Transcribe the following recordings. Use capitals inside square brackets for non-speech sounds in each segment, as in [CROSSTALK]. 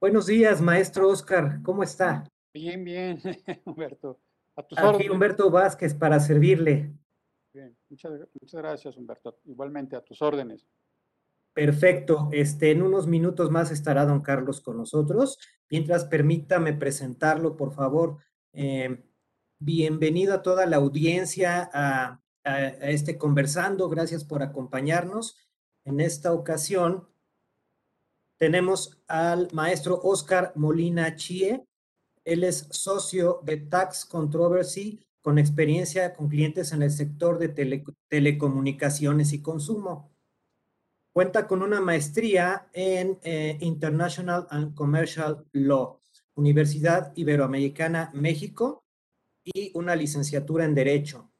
Buenos días, maestro Oscar, ¿cómo está? Bien, bien, [LAUGHS] Humberto. A tus Aquí órdenes. Humberto Vázquez para servirle. Bien, muchas, muchas gracias, Humberto. Igualmente, a tus órdenes. Perfecto. Este, en unos minutos más estará don Carlos con nosotros. Mientras, permítame presentarlo, por favor. Eh, bienvenido a toda la audiencia a, a, a este conversando. Gracias por acompañarnos. En esta ocasión tenemos al maestro Oscar Molina Chie. Él es socio de Tax Controversy con experiencia con clientes en el sector de tele, telecomunicaciones y consumo. Cuenta con una maestría en eh, International and Commercial Law, Universidad Iberoamericana, México, y una licenciatura en Derecho.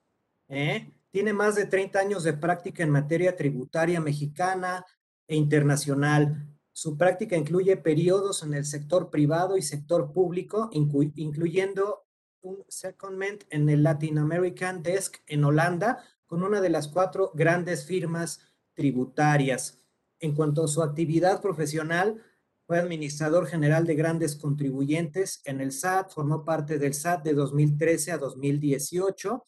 ¿eh? Tiene más de 30 años de práctica en materia tributaria mexicana e internacional. Su práctica incluye periodos en el sector privado y sector público, inclu incluyendo un secondment en el Latin American Desk en Holanda, con una de las cuatro grandes firmas tributarias. En cuanto a su actividad profesional, fue administrador general de grandes contribuyentes en el SAT, formó parte del SAT de 2013 a 2018,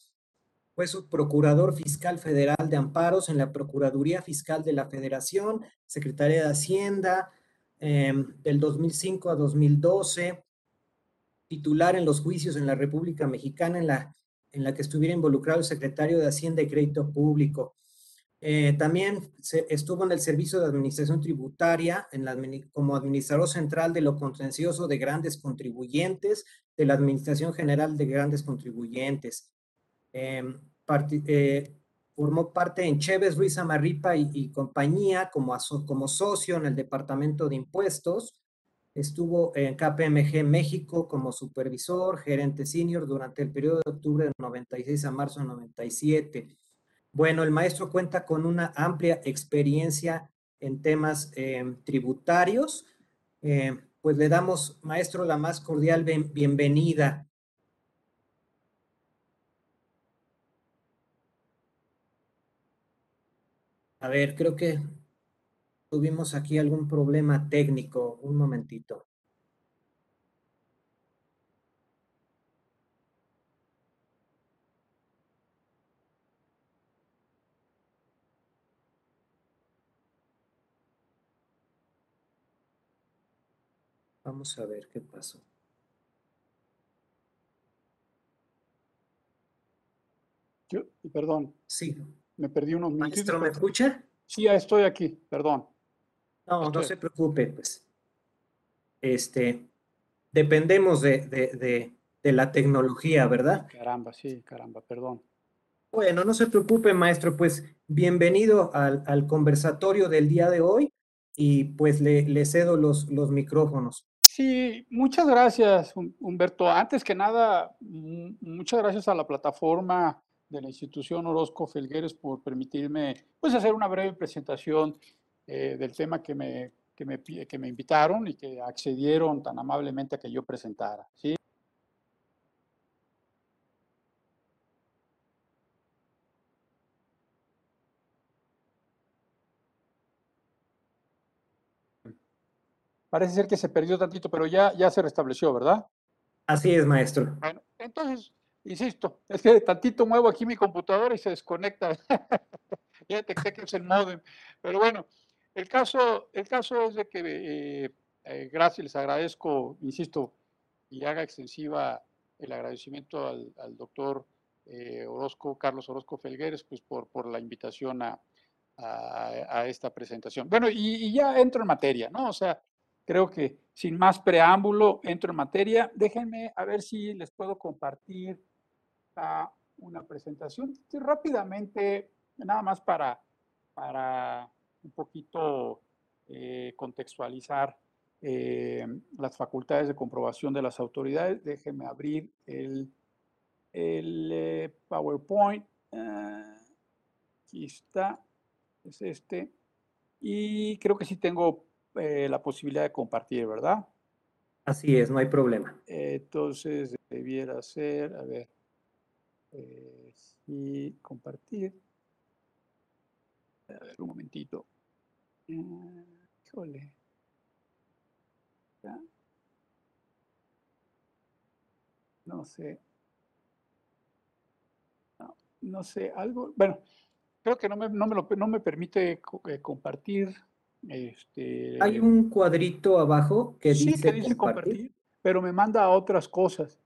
fue subprocurador fiscal federal de amparos en la Procuraduría Fiscal de la Federación, Secretaría de Hacienda eh, del 2005 a 2012, titular en los juicios en la República Mexicana en la, en la que estuviera involucrado el secretario de Hacienda y Crédito Público. Eh, también estuvo en el Servicio de Administración Tributaria en la, como administrador central de lo contencioso de grandes contribuyentes, de la Administración General de Grandes Contribuyentes. Part, eh, formó parte en Chévez, Ruiz Amarripa y, compañía como, socio en el Departamento de Impuestos. Estuvo en KPMG México como supervisor, gerente senior durante el periodo de octubre de 96 a marzo de 97. Bueno, el maestro cuenta con una amplia experiencia en temas eh, tributarios. Eh, pues le damos, maestro, la más cordial bienvenida. A ver, creo que tuvimos aquí algún problema técnico. Un momentito. Vamos a ver qué pasó. Yo, perdón. Sí. Me perdí unos minutos. Maestro, ¿me escucha? Sí, ya estoy aquí, perdón. No, estoy. no se preocupe, pues. Este, dependemos de, de, de, de la tecnología, ¿verdad? Caramba, sí, caramba, perdón. Bueno, no se preocupe, maestro, pues bienvenido al, al conversatorio del día de hoy y pues le, le cedo los, los micrófonos. Sí, muchas gracias, Humberto. Antes que nada, muchas gracias a la plataforma de la institución Orozco Felgueres por permitirme pues, hacer una breve presentación eh, del tema que me, que, me, que me invitaron y que accedieron tan amablemente a que yo presentara. ¿sí? Parece ser que se perdió tantito, pero ya, ya se restableció, ¿verdad? Así es, maestro. Bueno, entonces, insisto, es que tantito muevo aquí mi computadora y se desconecta. [LAUGHS] ya detecté que es el modem. Pero bueno, el caso, el caso es de que, eh, eh, gracias, les agradezco, insisto, y haga extensiva el agradecimiento al, doctor eh, Orozco, Carlos Orozco Felgueres, pues por, por la invitación a, a, esta presentación. Bueno, y, ya entro en materia, ¿no? O sea, creo que sin más preámbulo entro en materia. Déjenme a ver si les puedo compartir uh, una presentación rápidamente, nada más para, para un poquito eh, contextualizar eh, las facultades de comprobación de las autoridades. Déjenme abrir el, el eh, PowerPoint. Uh, aquí está, es este. Y creo que sí tengo la posibilidad de compartir, ¿verdad? Así es, no hay problema. Entonces, debiera ser, a ver, eh, y compartir. A ver, un momentito. Eh, híjole. No sé. No, no, sé, algo. Bueno, creo que no me, no me, lo, no me permite eh, compartir. Este, Hay un cuadrito abajo que sí, dice, que dice compartir, pero me manda a otras cosas.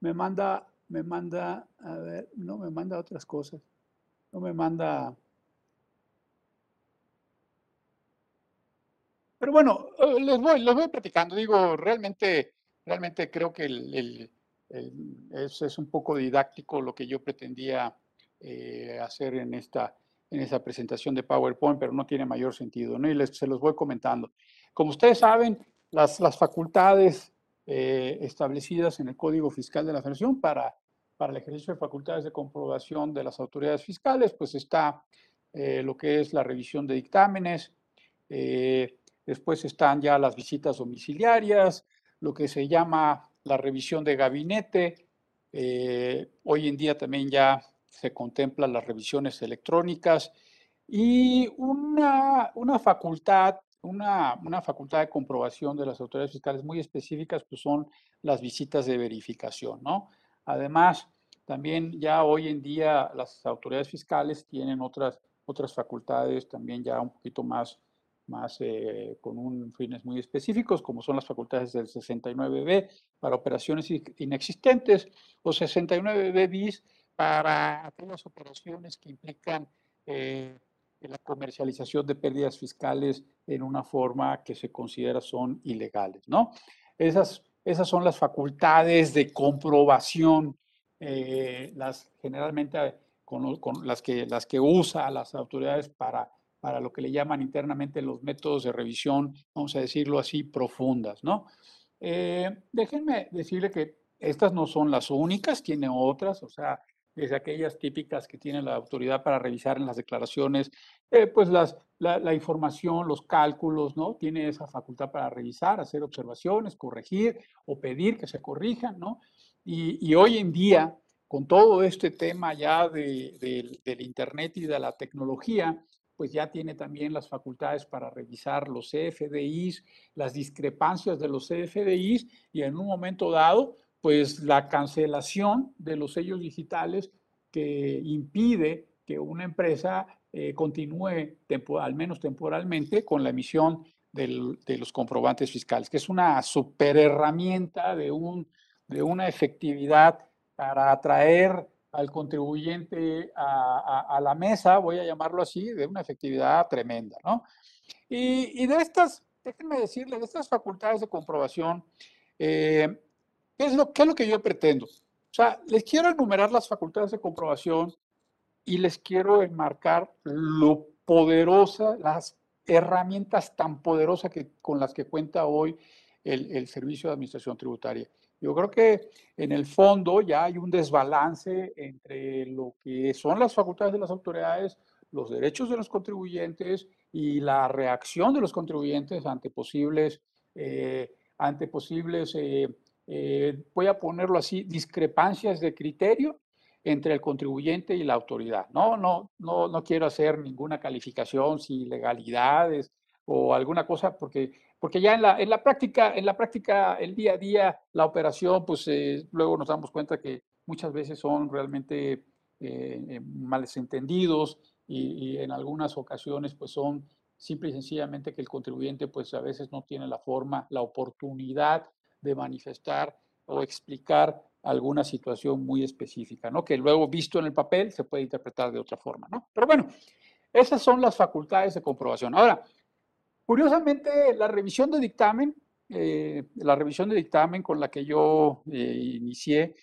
Me manda me manda, a ver, no me manda otras cosas. No me manda Pero bueno, eh, les voy, les voy platicando. Digo, realmente, realmente creo que el, es, es, un poco didáctico lo que yo pretendía eh, hacer en esta, en esa presentación de PowerPoint, pero no tiene mayor sentido, ¿no? Y les, se los voy comentando. Como ustedes saben, las, las facultades eh, establecidas en el Código Fiscal de la Federación para, para el ejercicio de facultades de comprobación de las autoridades fiscales, pues está lo que es la revisión de dictámenes, eh, Después están ya las visitas domiciliarias, lo que se llama la revisión de gabinete. Eh, hoy en día también ya se contemplan las revisiones electrónicas y una, una facultad, una, una, facultad de comprobación de las autoridades fiscales muy específicas, pues son las visitas de verificación, ¿no? Además, también ya hoy en día las autoridades fiscales tienen otras, otras facultades también ya un poquito más más eh, con fines muy específicos, como son las facultades del 69B para operaciones inexistentes o 69B bis para aquellas operaciones que implican eh, la comercialización de pérdidas fiscales en una forma que se considera son ilegales, ¿no? Esas, esas son las facultades de comprobación, eh, las generalmente con, con, las, que, las que usa las autoridades para para lo que le llaman internamente los métodos de revisión, vamos a decirlo así, profundas, ¿no? Eh, déjenme decirle que estas no son las únicas, tiene otras, o sea, desde aquellas típicas que tiene la autoridad para revisar en las declaraciones, eh, pues las, la, información, los cálculos, ¿no? Tiene esa facultad para revisar, hacer observaciones, corregir o pedir que se corrijan, ¿no? Y, hoy en día, con todo este tema ya de, del Internet y de la tecnología, pues ya tiene también las facultades para revisar los CFDIs, las discrepancias de los CFDIs y en un momento dado, pues la cancelación de los sellos digitales que impide que una empresa eh, continúe al menos temporalmente con la emisión de los comprobantes fiscales, que es una super herramienta de, un, de una efectividad para atraer al contribuyente a, la mesa, voy a llamarlo así, de una efectividad tremenda, ¿no? Y, de estas, déjenme decirles, de estas facultades de comprobación, eh, ¿qué, es lo, ¿qué es lo que yo pretendo? O sea, les quiero enumerar las facultades de comprobación y les quiero enmarcar lo poderosa, las herramientas tan poderosas que, con las que cuenta hoy el, el Servicio de Administración Tributaria. Yo creo que en el fondo ya hay un desbalance entre lo que son las facultades de las autoridades, los derechos de los contribuyentes y la reacción de los contribuyentes ante posibles, eh, ante posibles eh, eh, voy a ponerlo así, discrepancias de criterio entre el contribuyente y la autoridad. No, no, no, no quiero hacer ninguna calificación si ilegalidades o alguna cosa, porque porque ya en la, en la práctica, en la práctica, el día a día, la operación, pues eh, luego nos damos cuenta que muchas veces son realmente eh, eh malentendidos y, y, en algunas ocasiones pues son simple y sencillamente que el contribuyente pues a veces no tiene la forma, la oportunidad de manifestar o explicar alguna situación muy específica, ¿no? Que luego visto en el papel se puede interpretar de otra forma, ¿no? Pero bueno, esas son las facultades de comprobación. Ahora, Curiosamente, la revisión de dictamen, eh, la revisión de dictamen con la que yo eh, inicié,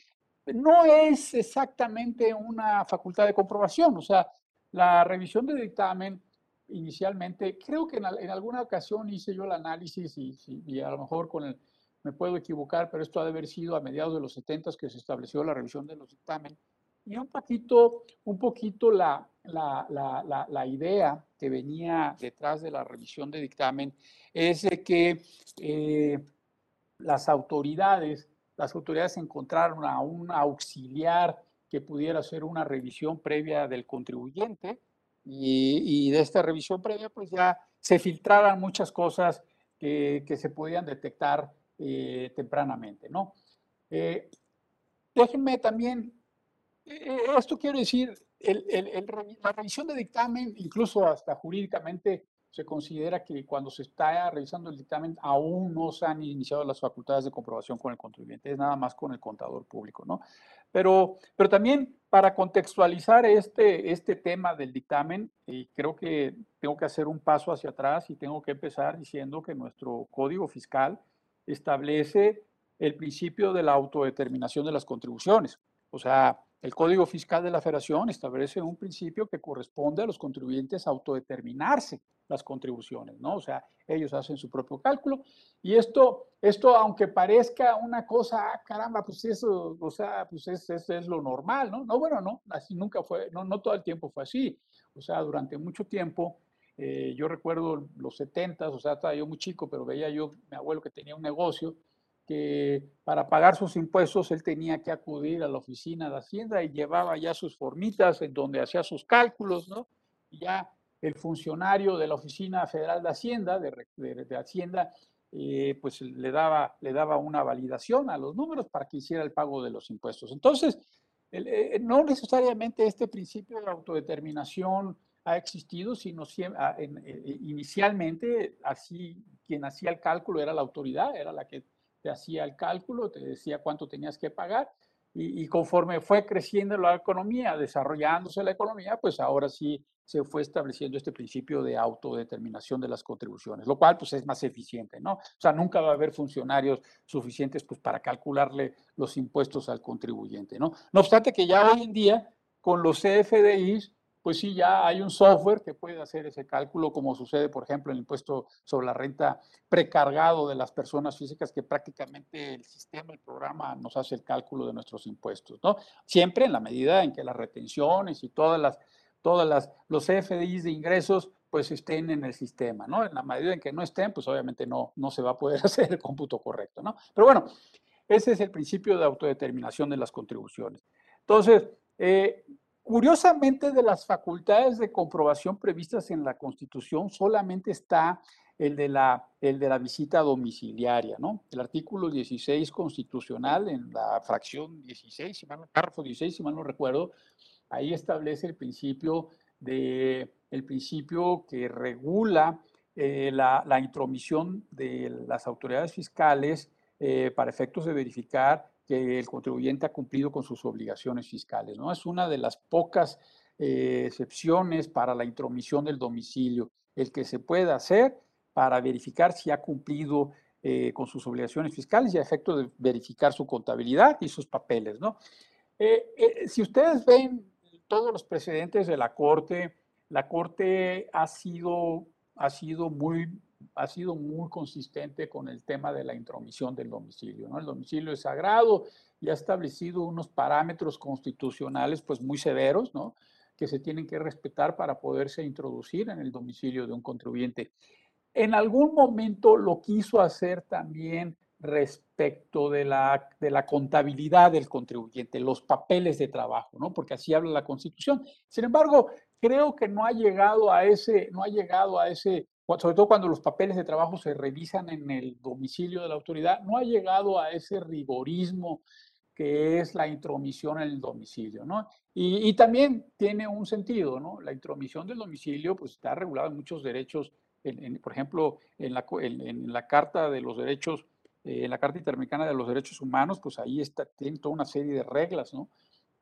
no es exactamente una facultad de comprobación. O sea, la revisión de dictamen inicialmente, creo que en, alguna ocasión hice yo el análisis y, a lo mejor con el, me puedo equivocar, pero esto ha de haber sido a mediados de los 70 que se estableció la revisión de los dictámenes. Y un poquito, un poquito la, la, idea que venía detrás de la revisión de dictamen es de que eh, las autoridades, las autoridades encontraron a un auxiliar que pudiera hacer una revisión previa del contribuyente y, de esta revisión previa pues ya se filtraran muchas cosas que, se podían detectar eh, tempranamente, ¿no? Eh, déjenme también, eh, esto quiero decir, el, la revisión de dictamen, incluso hasta jurídicamente, se considera que cuando se está revisando el dictamen aún no se han iniciado las facultades de comprobación con el contribuyente, es nada más con el contador público, ¿no? Pero, pero también para contextualizar este, este tema del dictamen, y creo que tengo que hacer un paso hacia atrás y tengo que empezar diciendo que nuestro código fiscal establece el principio de la autodeterminación de las contribuciones. O sea, el Código Fiscal de la Federación establece un principio que corresponde a los contribuyentes autodeterminarse las contribuciones, ¿no? O sea, ellos hacen su propio cálculo y esto, esto aunque parezca una cosa, ah, caramba, pues eso, o sea, pues es, es, lo normal, ¿no? No, bueno, no, así nunca fue, no, no todo el tiempo fue así. O sea, durante mucho tiempo, eh, yo recuerdo los 70, o sea, estaba yo muy chico, pero veía yo, mi abuelo que tenía un negocio, que para pagar sus impuestos él tenía que acudir a la oficina de Hacienda y llevaba ya sus formitas en donde hacía sus cálculos, ¿no? Y ya el funcionario de la Oficina Federal de Hacienda, de, Hacienda, eh, pues le daba, le daba una validación a los números para que hiciera el pago de los impuestos. Entonces, eh, no necesariamente este principio de autodeterminación ha existido, sino ah, eh, inicialmente así quien hacía el cálculo era la autoridad, era la que te hacía el cálculo, te decía cuánto tenías que pagar y, conforme fue creciendo la economía, desarrollándose la economía, pues ahora sí se fue estableciendo este principio de autodeterminación de las contribuciones, lo cual pues es más eficiente, ¿no? O sea, nunca va a haber funcionarios suficientes pues para calcularle los impuestos al contribuyente, ¿no? No obstante que ya hoy en día con los CFDIs pues sí, ya hay un software que puede hacer ese cálculo, como sucede, por ejemplo, en el impuesto sobre la renta precargado de las personas físicas, que prácticamente el sistema, el programa nos hace el cálculo de nuestros impuestos, ¿no? Siempre en la medida en que las retenciones y todas las, todas las, los FDIs de ingresos, pues estén en el sistema, ¿no? En la medida en que no estén, pues obviamente no, no se va a poder [LAUGHS] hacer el cómputo correcto, ¿no? Pero bueno, ese es el principio de autodeterminación de las contribuciones. Entonces, eh, Curiosamente, de las facultades de comprobación previstas en la Constitución, solamente está el de la, visita domiciliaria, ¿no? El artículo 16 constitucional, en la fracción 16, si mal, párrafo 16, si mal no recuerdo, ahí establece el principio, que regula eh, la, la, intromisión de las autoridades fiscales eh, para efectos de verificar que el contribuyente ha cumplido con sus obligaciones fiscales. ¿no? Es una de las pocas eh, excepciones para la intromisión del domicilio, el que se pueda hacer para verificar si ha cumplido eh, con sus obligaciones fiscales y a efecto de verificar su contabilidad y sus papeles. ¿no? Eh, si ustedes ven todos los precedentes de la Corte, la Corte ha sido, ha sido muy ha sido muy consistente con el tema de la intromisión del domicilio. ¿no? El domicilio es sagrado y ha establecido unos parámetros constitucionales pues muy severos, ¿no? que se tienen que respetar para poderse introducir en el domicilio de un contribuyente. En algún momento lo quiso hacer también respecto de la, de la contabilidad del contribuyente, los papeles de trabajo, ¿no? Porque así habla la Constitución. Sin embargo, creo que no ha llegado a ese, no ha llegado a ese sobre todo cuando los papeles de trabajo se revisan en el domicilio de la autoridad, no ha llegado a ese rigorismo que es la intromisión en el domicilio, ¿no? Y, también tiene un sentido, ¿no? La intromisión del domicilio, pues está regulada en muchos derechos, por ejemplo, en la, en, la, Carta de los Derechos, eh, en la Carta Interamericana de los Derechos Humanos, pues ahí está, tiene toda una serie de reglas, ¿no?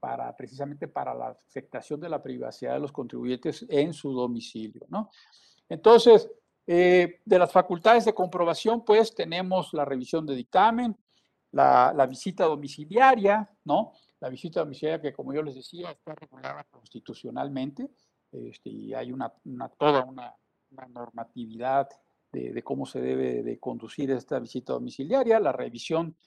Para, precisamente para la afectación de la privacidad de los contribuyentes en su domicilio, ¿no? Entonces, eh, de las facultades de comprobación, pues tenemos la revisión de dictamen, la, visita domiciliaria, ¿no? La visita domiciliaria que, como yo les decía, está regulada constitucionalmente este, y hay una, toda una, normatividad de, cómo se debe de conducir esta visita domiciliaria, la revisión,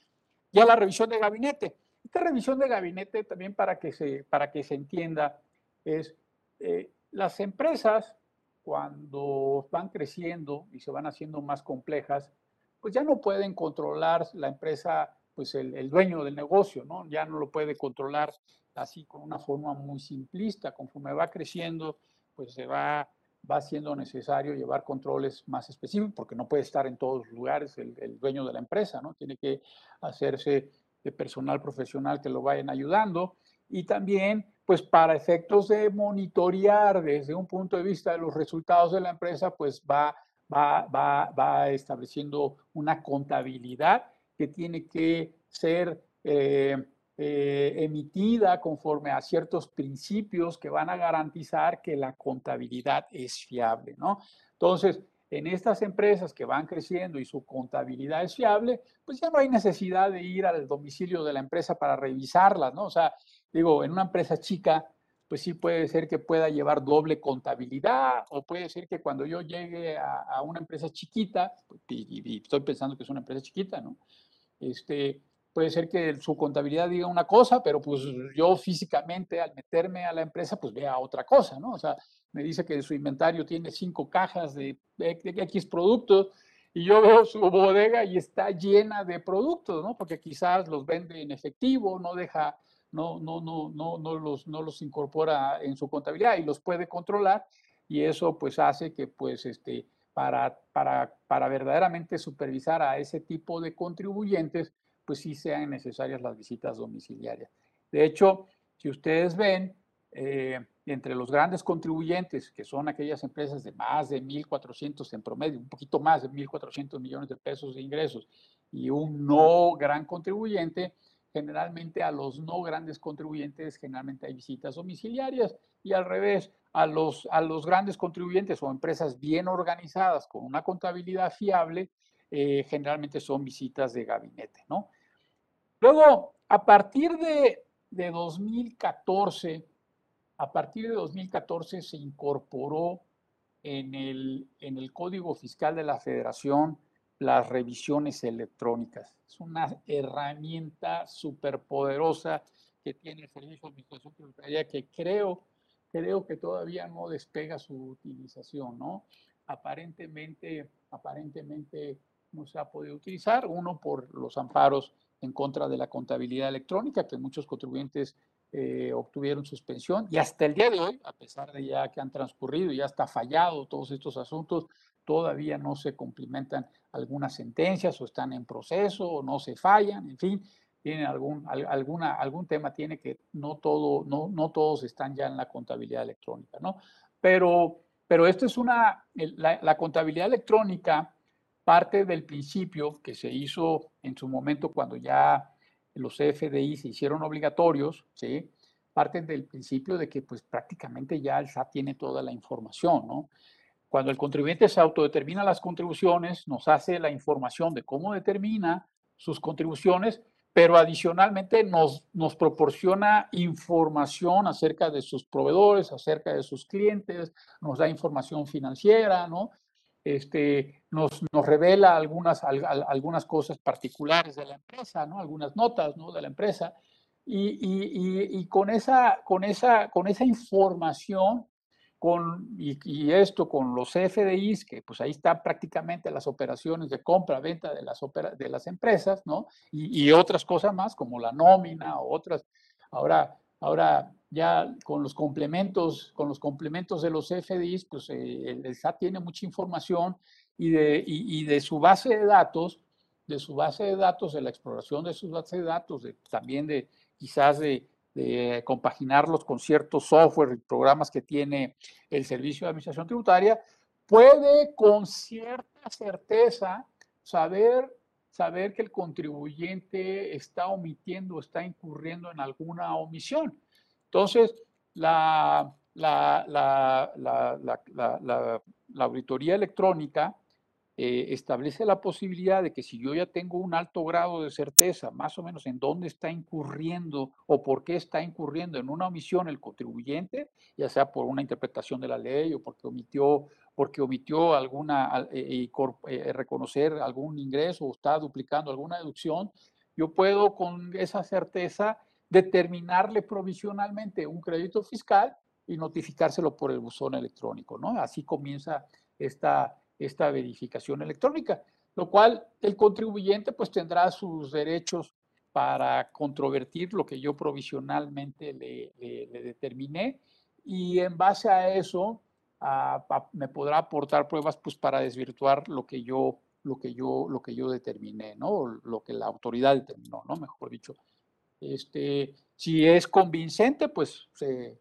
ya la revisión de gabinete. Esta revisión de gabinete también para que se, para que se entienda es, eh, las empresas cuando van creciendo y se van haciendo más complejas, pues ya no pueden controlar la empresa, pues el, dueño del negocio, ¿no? Ya no lo puede controlar así con una forma muy simplista. Conforme va creciendo, pues se va, va siendo necesario llevar controles más específicos, porque no puede estar en todos los lugares el, el dueño de la empresa, ¿no? Tiene que hacerse de personal profesional que lo vayan ayudando y también pues para efectos de monitorear desde un punto de vista de los resultados de la empresa, pues va, va, va, va estableciendo una contabilidad que tiene que ser eh, eh, emitida conforme a ciertos principios que van a garantizar que la contabilidad es fiable, ¿no? Entonces, en estas empresas que van creciendo y su contabilidad es fiable, pues ya no hay necesidad de ir al domicilio de la empresa para revisarlas, ¿no? O sea, digo, en una empresa chica, pues sí puede ser que pueda llevar doble contabilidad o puede ser que cuando yo llegue a, una empresa chiquita, y, estoy pensando que es una empresa chiquita, ¿no? Este, puede ser que su contabilidad diga una cosa, pero pues yo físicamente al meterme a la empresa, pues vea otra cosa, ¿no? O sea, me dice que su inventario tiene cinco cajas de, X productos y yo veo su bodega y está llena de productos, ¿no? Porque quizás los vende en efectivo, no deja, no, no, no, no, no, los, no los incorpora en su contabilidad y los puede controlar y eso pues hace que pues este, para, para, para verdaderamente supervisar a ese tipo de contribuyentes, pues sí sean necesarias las visitas domiciliarias. De hecho, si ustedes ven, eh, entre los grandes contribuyentes, que son aquellas empresas de más de 1.400 en promedio, un poquito más de 1.400 millones de pesos de ingresos, y un no gran contribuyente, generalmente a los no grandes contribuyentes generalmente hay visitas domiciliarias y al revés, a los, a los grandes contribuyentes o empresas bien organizadas con una contabilidad fiable, eh, generalmente son visitas de gabinete, ¿no? Luego, a partir de, de 2014, a partir de 2014 se incorporó en el, en el Código Fiscal de la Federación las revisiones electrónicas. Es una herramienta superpoderosa que tiene el Servicio de Administración Tributaria que creo, creo que todavía no despega su utilización, ¿no? Aparentemente, aparentemente no se ha podido utilizar, uno por los amparos en contra de la contabilidad electrónica, que muchos contribuyentes eh, obtuvieron suspensión y hasta el día de hoy, a pesar de ya que han transcurrido y ya está fallado todos estos asuntos, todavía no se cumplimentan algunas sentencias o están en proceso o no se fallan, en fin, tienen algún, alguna, algún tema tiene que no, todo, no, no todos están ya en la contabilidad electrónica, ¿no? Pero, pero esto es una, la, contabilidad electrónica parte del principio que se hizo en su momento cuando ya los FDI se hicieron obligatorios, ¿sí? parten del principio de que pues prácticamente ya el SAT tiene toda la información, ¿no? Cuando el contribuyente se autodetermina las contribuciones, nos hace la información de cómo determina sus contribuciones, pero adicionalmente nos, nos proporciona información acerca de sus proveedores, acerca de sus clientes, nos da información financiera, ¿no? este, nos, nos revela algunas, algunas cosas particulares de la empresa, ¿no? algunas notas ¿no? de la empresa. Y, y, y, con, esa, con, esa, con esa información con, y, esto con los FDIs, que pues ahí están prácticamente las operaciones de compra, venta de las, de las empresas, ¿no? Y, otras cosas más, como la nómina o otras. Ahora, ahora ya con los complementos, con los complementos de los FDIs, pues eh, el, SAT tiene mucha información y de, y, de, su base de datos, de su base de datos, de la exploración de sus bases de datos, de, también de quizás de, compaginarlos con ciertos software y programas que tiene el Servicio de Administración Tributaria, puede con cierta certeza saber, saber que el contribuyente está omitiendo, está incurriendo en alguna omisión. Entonces, la, la, auditoría electrónica eh, establece la posibilidad de que si yo ya tengo un alto grado de certeza, más o menos en dónde está incurriendo o por qué está incurriendo en una omisión el contribuyente, ya sea por una interpretación de la ley o porque omitió, porque omitió alguna, eh, eh, reconocer algún ingreso o está duplicando alguna deducción, yo puedo con esa certeza determinarle provisionalmente un crédito fiscal y notificárselo por el buzón electrónico, ¿no? Así comienza esta, esta verificación electrónica, lo cual el contribuyente pues tendrá sus derechos para controvertir lo que yo provisionalmente le, determiné y en base a eso me podrá aportar pruebas pues para desvirtuar lo que yo lo que yo, lo que yo determiné, ¿no? Lo que la autoridad determinó, ¿no? Mejor dicho. Este, si es convincente, pues se,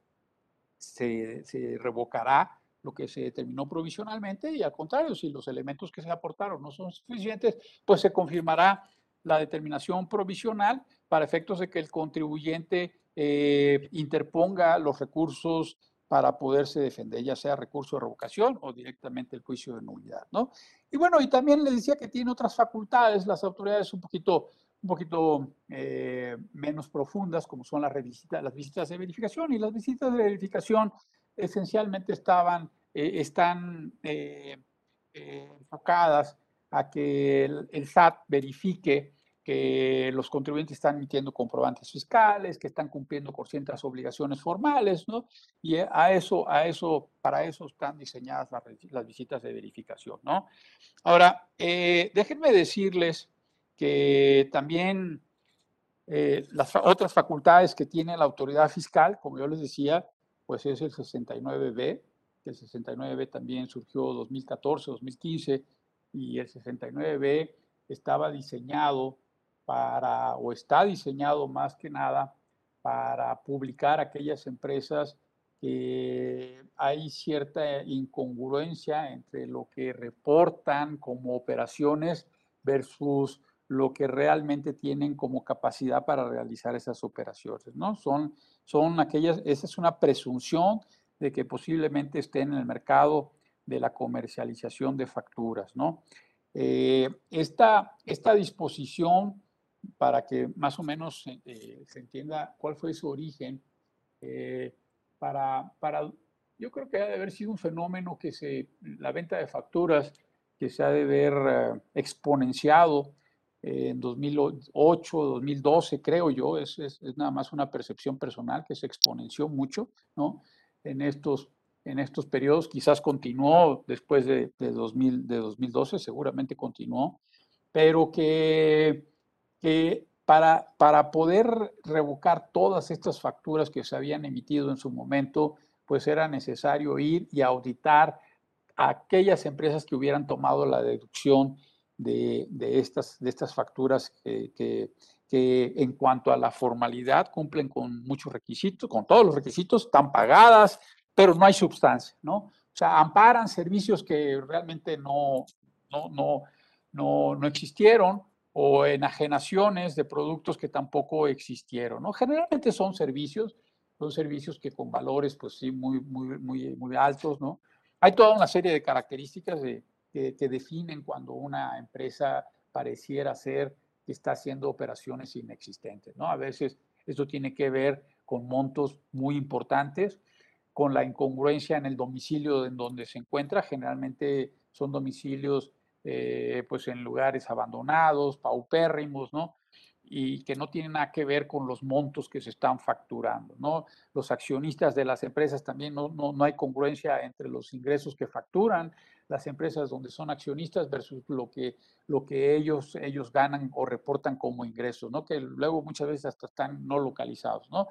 se, se revocará lo que se determinó provisionalmente y al contrario, si los elementos que se aportaron no son suficientes, pues se confirmará la determinación provisional para efectos de que el contribuyente eh, interponga los recursos para poderse defender, ya sea recurso de revocación o directamente el juicio de nulidad, ¿no? Y bueno, y también le decía que tiene otras facultades, las autoridades un poquito, un poquito eh, menos profundas, como son las, las visitas de verificación, y las visitas de verificación esencialmente estaban, eh, están enfocadas a que el SAT verifique que los contribuyentes están emitiendo comprobantes fiscales, que están cumpliendo con ciertas obligaciones formales, ¿no? Y a eso, a eso, para eso están diseñadas las, visitas de verificación, ¿no? Ahora, eh, déjenme decirles que también eh, las otras facultades que tiene la autoridad fiscal, como yo les decía, pues es el 69B, el 69B también surgió 2014, 2015, y el 69B estaba diseñado para, o está diseñado más que nada para publicar aquellas empresas que hay cierta incongruencia entre lo que reportan como operaciones versus lo que realmente tienen como capacidad para realizar esas operaciones, ¿no? Son, son aquellas, esa es una presunción de que posiblemente estén en el mercado de la comercialización de facturas, ¿no? Eh, esta, esta disposición para que más o menos eh, se entienda cuál fue su origen, eh, para, para, yo creo que ha de haber sido un fenómeno que se, la venta de facturas, que se ha de ver eh, exponenciado en 2008, 2012, creo yo, es, es, nada más una percepción personal que se exponenció mucho, ¿no? En estos, en estos periodos, quizás continuó después de, de, 2000, de 2012, seguramente continuó, pero que que para, para poder revocar todas estas facturas que se habían emitido en su momento, pues era necesario ir y auditar a aquellas empresas que hubieran tomado la deducción de, de estas, de estas facturas que, que, que, en cuanto a la formalidad cumplen con muchos requisitos, con todos los requisitos, están pagadas, pero no hay sustancia, ¿no? O sea, amparan servicios que realmente no, no, no, no, no existieron o enajenaciones de productos que tampoco existieron. ¿no? Generalmente son servicios, son servicios que con valores, pues sí, muy, muy, muy, muy altos. ¿no? Hay toda una serie de características que, que, definen cuando una empresa pareciera ser está haciendo operaciones inexistentes. ¿no? A veces esto tiene que ver con montos muy importantes, con la incongruencia en el domicilio en donde se encuentra. Generalmente son domicilios eh, pues en lugares abandonados, paupérrimos, ¿no? Y que no tienen nada que ver con los montos que se están facturando, ¿no? Los accionistas de las empresas también no, no, no hay congruencia entre los ingresos que facturan las empresas donde son accionistas versus lo que, lo que ellos, ellos ganan o reportan como ingresos, ¿no? Que luego muchas veces hasta están no localizados, ¿no?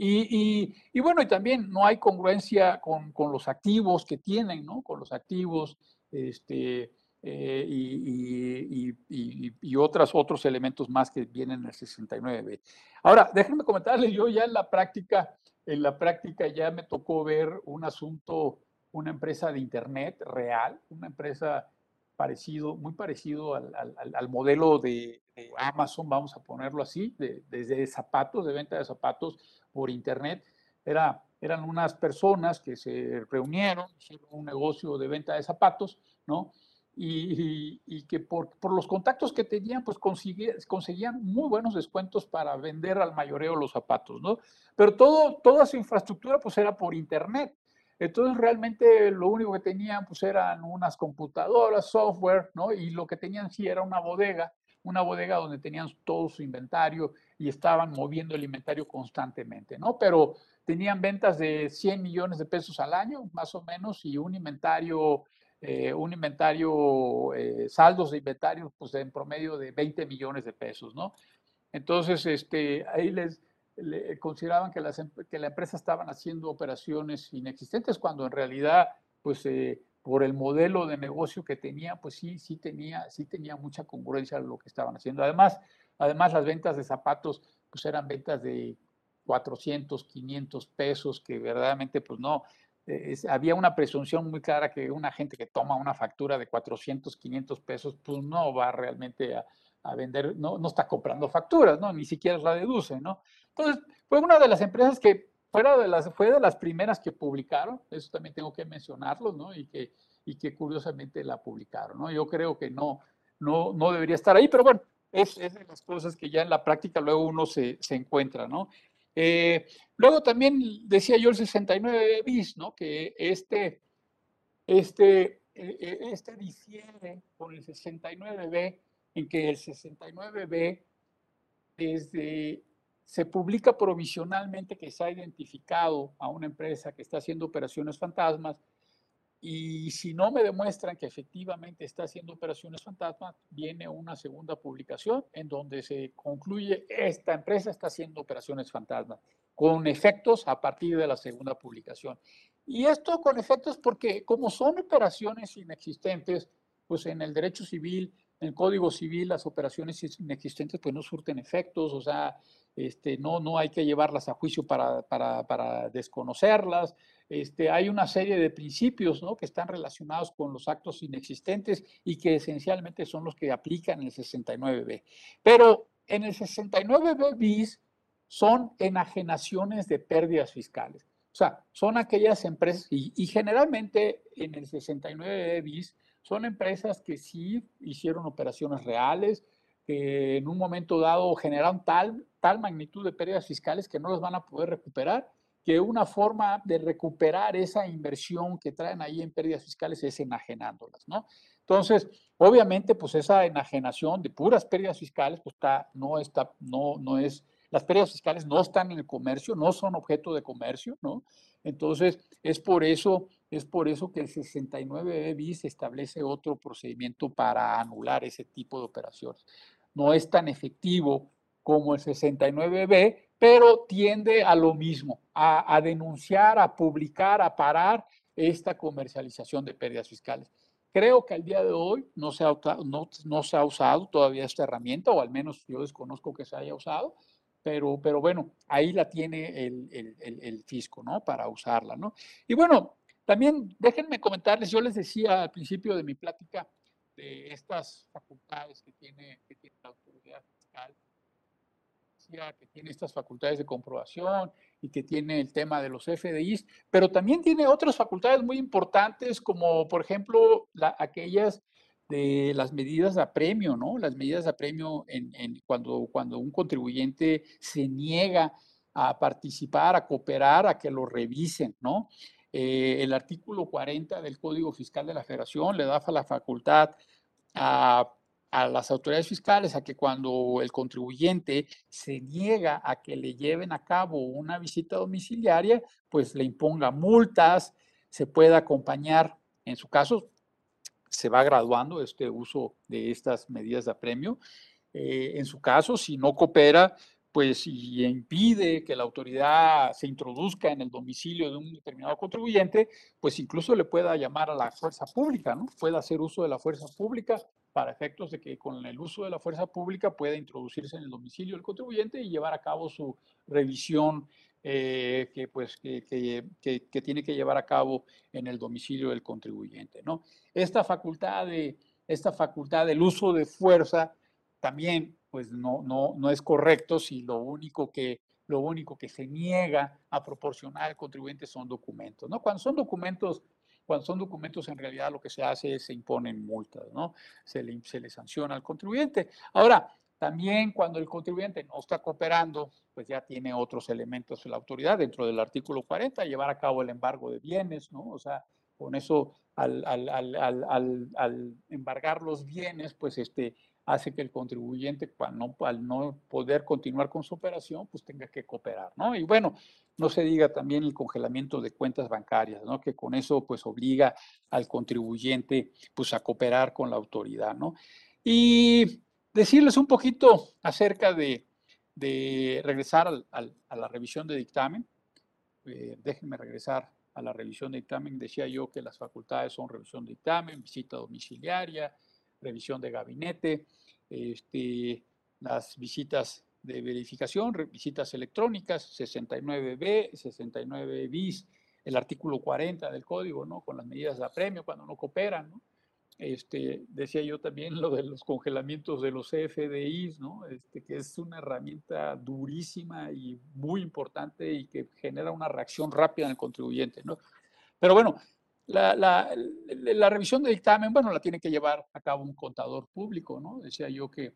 Y, y, bueno, y también no hay congruencia con, con, los activos que tienen, ¿no? Con los activos, este, eh, y, y, y, otras, otros elementos más que vienen en el 69. Ahora, déjenme comentarles, yo ya en la práctica, en la práctica ya me tocó ver un asunto, una empresa de Internet real, una empresa parecido, muy parecido al, al, modelo de, Amazon, vamos a ponerlo así, de, desde zapatos, de venta de zapatos por Internet. Era, eran unas personas que se reunieron, hicieron un negocio de venta de zapatos, ¿no? y, que por, por, los contactos que tenían, pues conseguían muy buenos descuentos para vender al mayoreo los zapatos, ¿no? Pero todo, toda su infraestructura pues era por internet. Entonces realmente lo único que tenían pues eran unas computadoras, software, ¿no? Y lo que tenían sí era una bodega, una bodega donde tenían todo su inventario y estaban moviendo el inventario constantemente, ¿no? Pero tenían ventas de 100 millones de pesos al año, más o menos, y un inventario eh, un inventario, eh, saldos de inventario, pues en promedio de 20 millones de pesos, ¿no? Entonces, este, ahí les consideraban que, las, que la empresa estaban haciendo operaciones inexistentes cuando en realidad, pues, eh, por el modelo de negocio que tenía, pues sí, sí tenía, sí tenía mucha congruencia lo que estaban haciendo. Además, además las ventas de zapatos, pues eran ventas de 400, 500 pesos, que verdaderamente, pues no, había una presunción muy clara que una gente que toma una factura de 400, 500 pesos, pues no va realmente a, vender, no, no está comprando facturas, ¿no? Ni siquiera la deduce, ¿no? Entonces, fue una de las empresas que fuera de las, fue de las primeras que publicaron, eso también tengo que mencionarlo, ¿no? Y que, y que curiosamente la publicaron, ¿no? Yo creo que no, no, no debería estar ahí, pero bueno, es, es de las cosas que ya en la práctica luego uno se, se encuentra, ¿no? Eh, luego también decía yo el 69 bis, ¿no? Que este, este, e, e, este diciembre con el 69B, en que el 69B desde se publica provisionalmente que se ha identificado a una empresa que está haciendo operaciones fantasmas y si no me demuestran que efectivamente está haciendo operaciones fantasmas, viene una segunda publicación en donde se concluye esta empresa está haciendo operaciones fantasmas con efectos a partir de la segunda publicación. Y esto con efectos porque como son operaciones inexistentes, pues en el derecho civil, en el Código Civil, las operaciones inexistentes pues no surten efectos, o sea, este, no, no hay que llevarlas a juicio para, para, desconocerlas. Este, hay una serie de principios ¿no? que están relacionados con los actos inexistentes y que esencialmente son los que aplican el 69B. Pero en el 69B bis son enajenaciones de pérdidas fiscales. O sea, son aquellas empresas, y, y generalmente en el 69B bis son empresas que sí hicieron operaciones reales, que en un momento dado generaron tal, tal magnitud de pérdidas fiscales que no las van a poder recuperar, que una forma de recuperar esa inversión que traen ahí en pérdidas fiscales es enajenándolas, ¿no? Entonces, obviamente, pues esa enajenación de puras pérdidas fiscales, pues está, no está, no, no es, las pérdidas fiscales no están en el comercio, no son objeto de comercio, ¿no? Entonces, es por eso, es por eso que el 69 bis establece otro procedimiento para anular ese tipo de operaciones no es tan efectivo como el 69B, pero tiende a lo mismo, a, denunciar, a publicar, a parar esta comercialización de pérdidas fiscales. Creo que al día de hoy no se, ha, usado todavía esta herramienta, o al menos yo desconozco que se haya usado, pero, bueno, ahí la tiene el, fisco, ¿no? Para usarla, ¿no? Y bueno, también déjenme comentarles, yo les decía al principio de mi plática de estas facultades que tiene, que tiene la autoridad fiscal, que tiene estas facultades de comprobación y que tiene el tema de los FDIs, pero también tiene otras facultades muy importantes, como por ejemplo aquellas de las medidas de apremio, ¿no? Las medidas de apremio en, en, cuando, cuando un contribuyente se niega a participar, a cooperar, a que lo revisen, ¿no? Eh, el artículo 40 del Código Fiscal de la Federación le da la facultad a, las autoridades fiscales a que cuando el contribuyente se niega a que le lleven a cabo una visita domiciliaria, pues le imponga multas, se pueda acompañar, en su caso, se va graduando este uso de estas medidas de apremio. Eh, en su caso, si no coopera, pues y impide que la autoridad se introduzca en el domicilio de un determinado contribuyente, pues incluso le pueda llamar a la fuerza pública, ¿no? Pueda hacer uso de la fuerza pública para efectos de que con el uso de la fuerza pública pueda introducirse en el domicilio del contribuyente y llevar a cabo su revisión eh, que, pues, que, que, tiene que llevar a cabo en el domicilio del contribuyente, ¿no? Esta facultad, de, esta facultad del uso de fuerza también pues no, no, no es correcto si lo único que lo único que se niega a proporcionar al contribuyente son documentos, ¿no? Cuando son documentos, cuando son documentos en realidad lo que se hace es se imponen multas, ¿no? Se le, se le sanciona al contribuyente. Ahora, también cuando el contribuyente no está cooperando, pues ya tiene otros elementos de la autoridad dentro del artículo 40, llevar a cabo el embargo de bienes, ¿no? O sea, con eso, al, al, al, al embargar los bienes, pues este, hace que el contribuyente, al no poder continuar con su operación, pues tenga que cooperar, ¿no? Y bueno, no se diga también el congelamiento de cuentas bancarias, ¿no? Que con eso, pues, obliga al contribuyente, pues, a cooperar con la autoridad, ¿no? Y decirles un poquito acerca de, regresar a la revisión de dictamen. Eh, déjenme regresar a la revisión de dictamen, decía yo que las facultades son revisión de dictamen, visita domiciliaria, revisión de gabinete, este, las visitas de verificación, visitas electrónicas, 69B, 69 bis, el artículo 40 del código, ¿no? Con las medidas de apremio cuando no cooperan, ¿no? Este, decía yo también lo de los congelamientos de los CFDIs, ¿no? Este, que es una herramienta durísima y muy importante y que genera una reacción rápida en el contribuyente, ¿no? Pero bueno, la, la, la, revisión de dictamen, bueno, la tiene que llevar a cabo un contador público, ¿no? Decía yo que,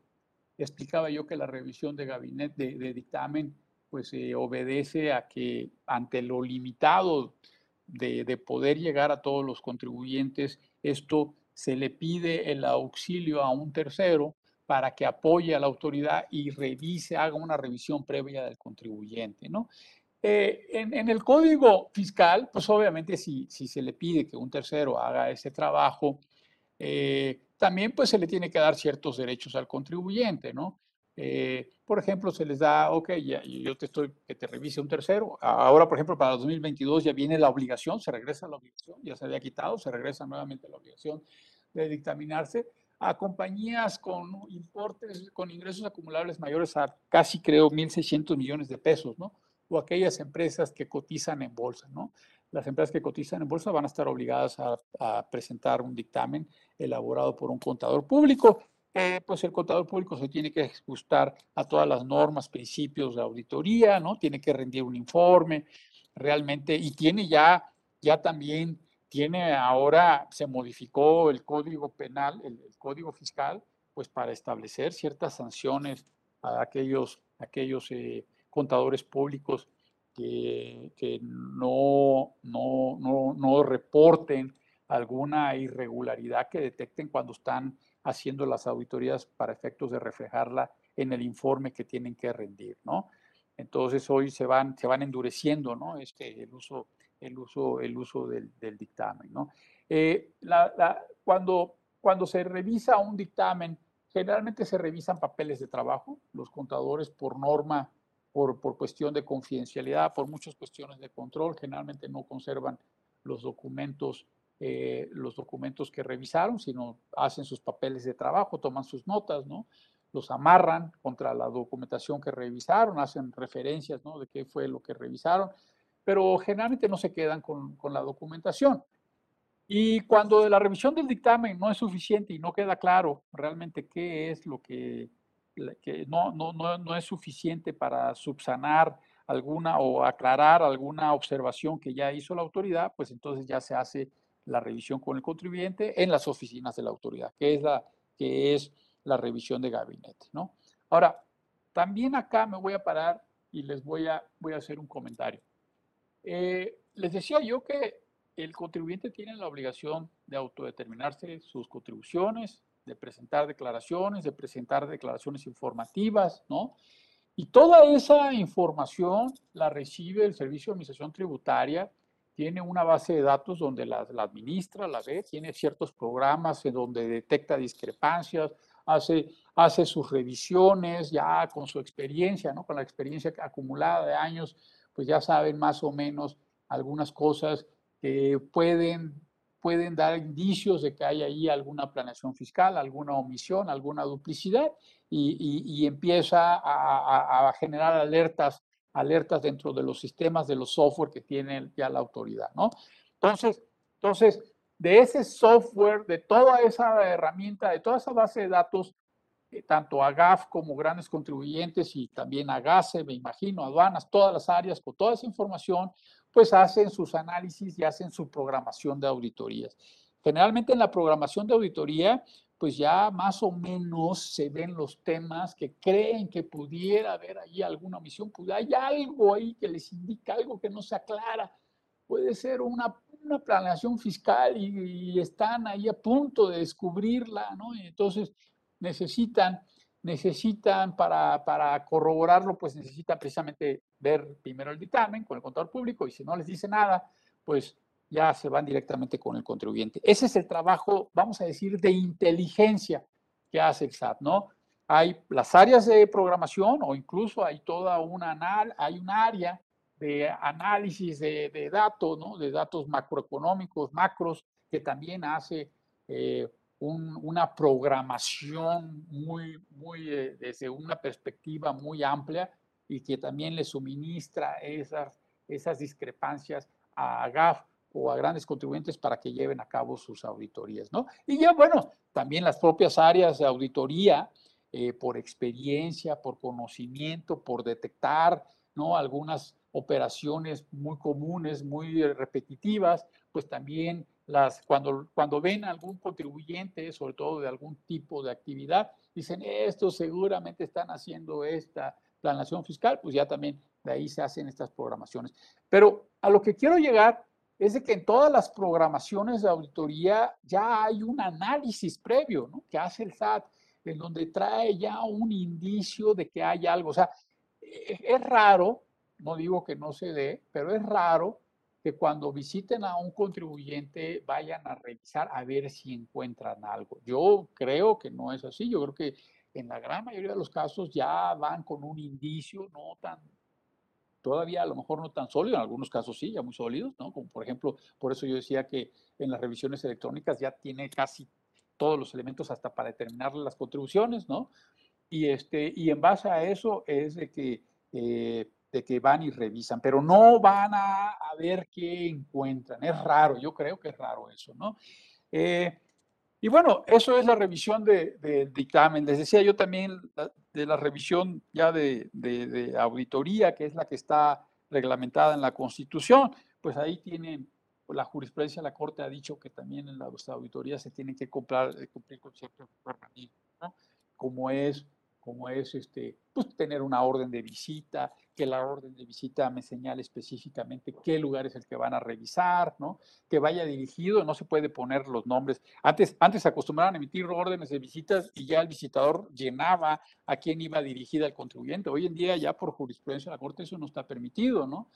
explicaba yo que la revisión de gabinete, de, dictamen, pues eh, obedece a que ante lo limitado de, de poder llegar a todos los contribuyentes, esto se le pide el auxilio a un tercero para que apoye a la autoridad y revise, haga una revisión previa del contribuyente, ¿no? Eh, en, el código fiscal, pues obviamente si, se le pide que un tercero haga ese trabajo, eh, también pues se le tiene que dar ciertos derechos al contribuyente, ¿no? Eh, por ejemplo, se les da, ok, yo te estoy, que te revise un tercero. Ahora, por ejemplo, para 2022 ya viene la obligación, se regresa la obligación, ya se había quitado, se regresa nuevamente la obligación de dictaminarse a compañías con importes, con ingresos acumulables mayores a casi, creo, 1.600 millones de pesos, ¿no? O aquellas empresas que cotizan en bolsa, ¿no? Las empresas que cotizan en bolsa van a estar obligadas a, presentar un dictamen elaborado por un contador público pues el contador público se tiene que ajustar a todas las normas, principios de auditoría, ¿no? Tiene que rendir un informe realmente y tiene ya, ya también, tiene ahora, se modificó el código penal, el, código fiscal, pues para establecer ciertas sanciones a aquellos, aquellos eh, contadores públicos que, no, no, no, no reporten alguna irregularidad que detecten cuando están haciendo las auditorías para efectos de reflejarla en el informe que tienen que rendir, ¿no? Entonces hoy se van, se van endureciendo, ¿no? Este, el uso, el uso, el uso del, dictamen, ¿no? Eh, cuando, cuando se revisa un dictamen, generalmente se revisan papeles de trabajo, los contadores por norma, por, por cuestión de confidencialidad, por muchas cuestiones de control, generalmente no conservan los documentos eh, los documentos que revisaron, sino hacen sus papeles de trabajo, toman sus notas, ¿no? Los amarran contra la documentación que revisaron, hacen referencias, ¿no? De qué fue lo que revisaron, pero generalmente no se quedan con, con la documentación. Y cuando la revisión del dictamen no es suficiente y no queda claro realmente qué es lo que, que no, no, no, no es suficiente para subsanar alguna o aclarar alguna observación que ya hizo la autoridad, pues entonces ya se hace la revisión con el contribuyente en las oficinas de la autoridad, que es la, que es la revisión de gabinete. ¿no? Ahora, también acá me voy a parar y les voy a, voy a hacer un comentario. Eh, les decía yo que el contribuyente tiene la obligación de autodeterminarse sus contribuciones, de presentar declaraciones, de presentar declaraciones informativas, ¿no? Y toda esa información la recibe el Servicio de Administración Tributaria tiene una base de datos donde la, administra, la ve, tiene ciertos programas en donde detecta discrepancias, hace, hace sus revisiones ya con su experiencia, ¿no? con la experiencia acumulada de años, pues ya saben más o menos algunas cosas que pueden, pueden dar indicios de que hay ahí alguna planeación fiscal, alguna omisión, alguna duplicidad, y, empieza a, a generar alertas alertas dentro de los sistemas de los software que tiene ya la autoridad, ¿no? Entonces, entonces, de ese software, de toda esa herramienta, de toda esa base de datos, eh, tanto a GAF como grandes contribuyentes y también a GASE, me imagino, aduanas, todas las áreas, con toda esa información, pues hacen sus análisis y hacen su programación de auditorías. Generalmente en la programación de auditoría, pues ya más o menos se ven los temas que creen que pudiera haber ahí alguna omisión, pues hay algo ahí que les indica algo que no se aclara. Puede ser una, una planeación fiscal y, están ahí a punto de descubrirla, ¿no? Y entonces necesitan, necesitan para, para corroborarlo, pues necesitan precisamente ver primero el dictamen con el contador público y si no les dice nada, pues ya se van directamente con el contribuyente. Ese es el trabajo, vamos a decir, de inteligencia que hace el SAT, ¿no? Hay las áreas de programación o incluso hay toda una, hay un área de análisis de, datos, ¿no? de datos macroeconómicos, macros, que también hace eh, una programación muy, muy eh, desde una perspectiva muy amplia y que también le suministra esas, esas discrepancias a GAF o a grandes contribuyentes para que lleven a cabo sus auditorías, ¿no? Y ya, bueno, también las propias áreas de auditoría, eh, por experiencia, por conocimiento, por detectar, ¿no? Algunas operaciones muy comunes, muy repetitivas, pues también las, cuando, cuando ven a algún contribuyente, sobre todo de algún tipo de actividad, dicen, estos seguramente están haciendo esta planación fiscal, pues ya también de ahí se hacen estas programaciones. Pero a lo que quiero llegar es de que en todas las programaciones de auditoría ya hay un análisis previo ¿no? que hace el SAT, en donde trae ya un indicio de que hay algo. O sea, e, es raro, no digo que no se dé, pero es raro que cuando visiten a un contribuyente vayan a revisar a ver si encuentran algo. Yo creo que no es así, yo creo que en la gran mayoría de los casos ya van con un indicio no tan, todavía a lo mejor no tan sólido, en algunos casos sí, ya muy sólidos, ¿no? Como por ejemplo, por eso yo decía que en las revisiones electrónicas ya tiene casi todos los elementos hasta para determinar las contribuciones, ¿no? Y, este, y en base a eso es de que, eh, de que van y revisan, pero no van a, a, ver qué encuentran. Es raro, yo creo que es raro eso, ¿no? Eh, y bueno, eso es la revisión del de dictamen. Les decía yo también de la revisión ya de, de, auditoría, que es la que está reglamentada en la Constitución. Pues ahí tienen la jurisprudencia, la Corte ha dicho que también en la auditoría se tiene que cumplir, eh, cumplir con ciertos ¿no? como es como es este, pues, tener una orden de visita, que la orden de visita me señale específicamente qué lugar es el que van a revisar, ¿no? que vaya dirigido, no se puede poner los nombres. Antes, antes acostumbraban a emitir órdenes de visitas y ya el visitador llenaba a quién iba dirigida el contribuyente. Hoy en día ya por jurisprudencia de la Corte eso no está permitido, ¿no?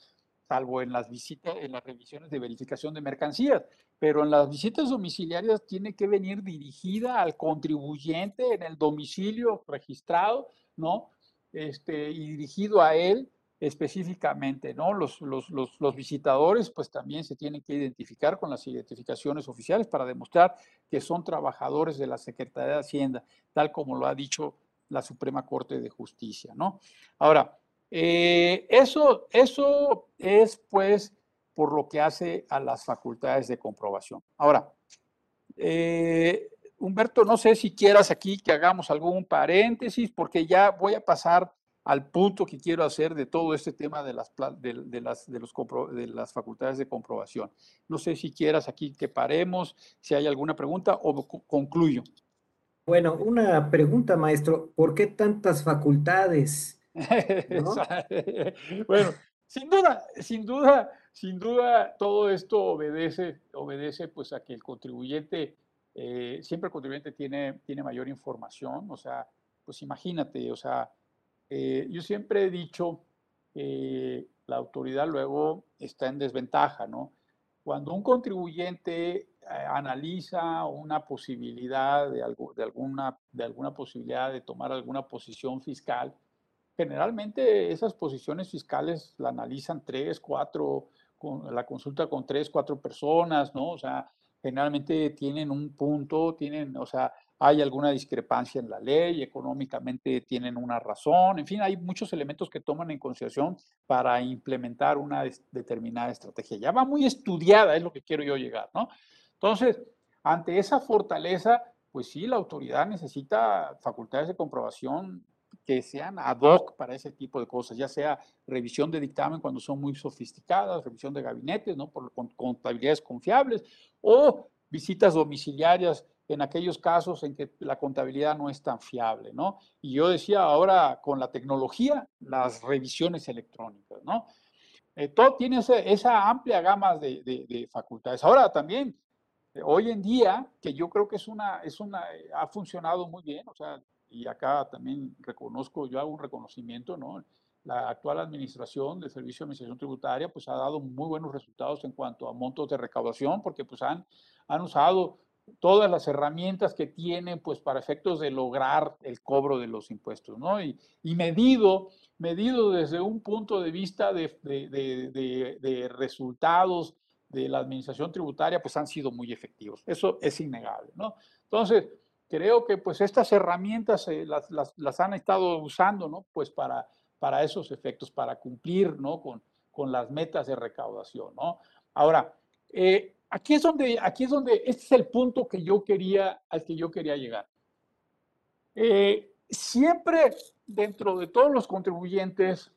Salvo en las visitas, en las revisiones de verificación de mercancías, pero en las visitas domiciliarias tiene que venir dirigida al contribuyente en el domicilio registrado, ¿no? Este, y dirigido a él específicamente, ¿no? Los, los, los, los, visitadores pues también se tienen que identificar con las identificaciones oficiales para demostrar que son trabajadores de la Secretaría de Hacienda, tal como lo ha dicho la Suprema Corte de Justicia, ¿no? Ahora, eh, eso, eso es pues por lo que hace a las facultades de comprobación. Ahora, eh, Humberto, no sé si quieras aquí que hagamos algún paréntesis, porque ya voy a pasar al punto que quiero hacer de todo este tema de las, de, las, de, los de las facultades de comprobación. No sé si quieras aquí que paremos, si hay alguna pregunta o concluyo. Bueno, una pregunta, maestro. ¿Por qué tantas facultades? [LAUGHS] [LAUGHS] bueno, sin duda, sin duda, sin duda, todo esto obedece, obedece pues a que el contribuyente, eh, siempre el contribuyente tiene, tiene mayor información, o sea, pues imagínate, o sea, eh, yo siempre he dicho que la autoridad luego está en desventaja, ¿no? Cuando un contribuyente eh, analiza una posibilidad de, algo, de, alguna, de alguna posibilidad de tomar alguna posición fiscal, Generalmente esas posiciones fiscales la analizan tres, cuatro, con la consulta con tres, cuatro personas, ¿no? O sea, generalmente tienen un punto, tienen, o sea, hay alguna discrepancia en la ley, económicamente tienen una razón, en fin, hay muchos elementos que toman en consideración para implementar una determinada estrategia. Ya va muy estudiada, es lo que quiero yo llegar, ¿no? Entonces, ante esa fortaleza, pues sí, la autoridad necesita facultades de comprobación que sean ad hoc para ese tipo de cosas, ya sea revisión de dictamen cuando son muy sofisticadas, revisión de gabinetes, ¿no? Por contabilidades confiables, o visitas domiciliarias en aquellos casos en que la contabilidad no es tan fiable, ¿no? Y yo decía ahora con la tecnología, las revisiones electrónicas, ¿no? Eh, todo tiene esa, amplia gama de, de, facultades. Ahora también, eh, hoy en día, que yo creo que es una, es una, ha funcionado muy bien, o sea, y acá también reconozco, yo hago un reconocimiento, ¿no? La actual administración del Servicio de Administración Tributaria pues ha dado muy buenos resultados en cuanto a montos de recaudación porque pues han, han usado todas las herramientas que tienen pues para efectos de lograr el cobro de los impuestos, ¿no? Y, y medido, medido desde un punto de vista de, de, de, de, resultados de la administración tributaria, pues han sido muy efectivos. Eso es innegable, ¿no? Entonces, creo que pues estas herramientas eh, las, han estado usando, ¿no? Pues para, para esos efectos, para cumplir, ¿no? Con, con las metas de recaudación, ¿no? Ahora, eh, aquí es donde, aquí es donde, este es el punto que yo quería, al que yo quería llegar. Eh, siempre dentro de todos los contribuyentes,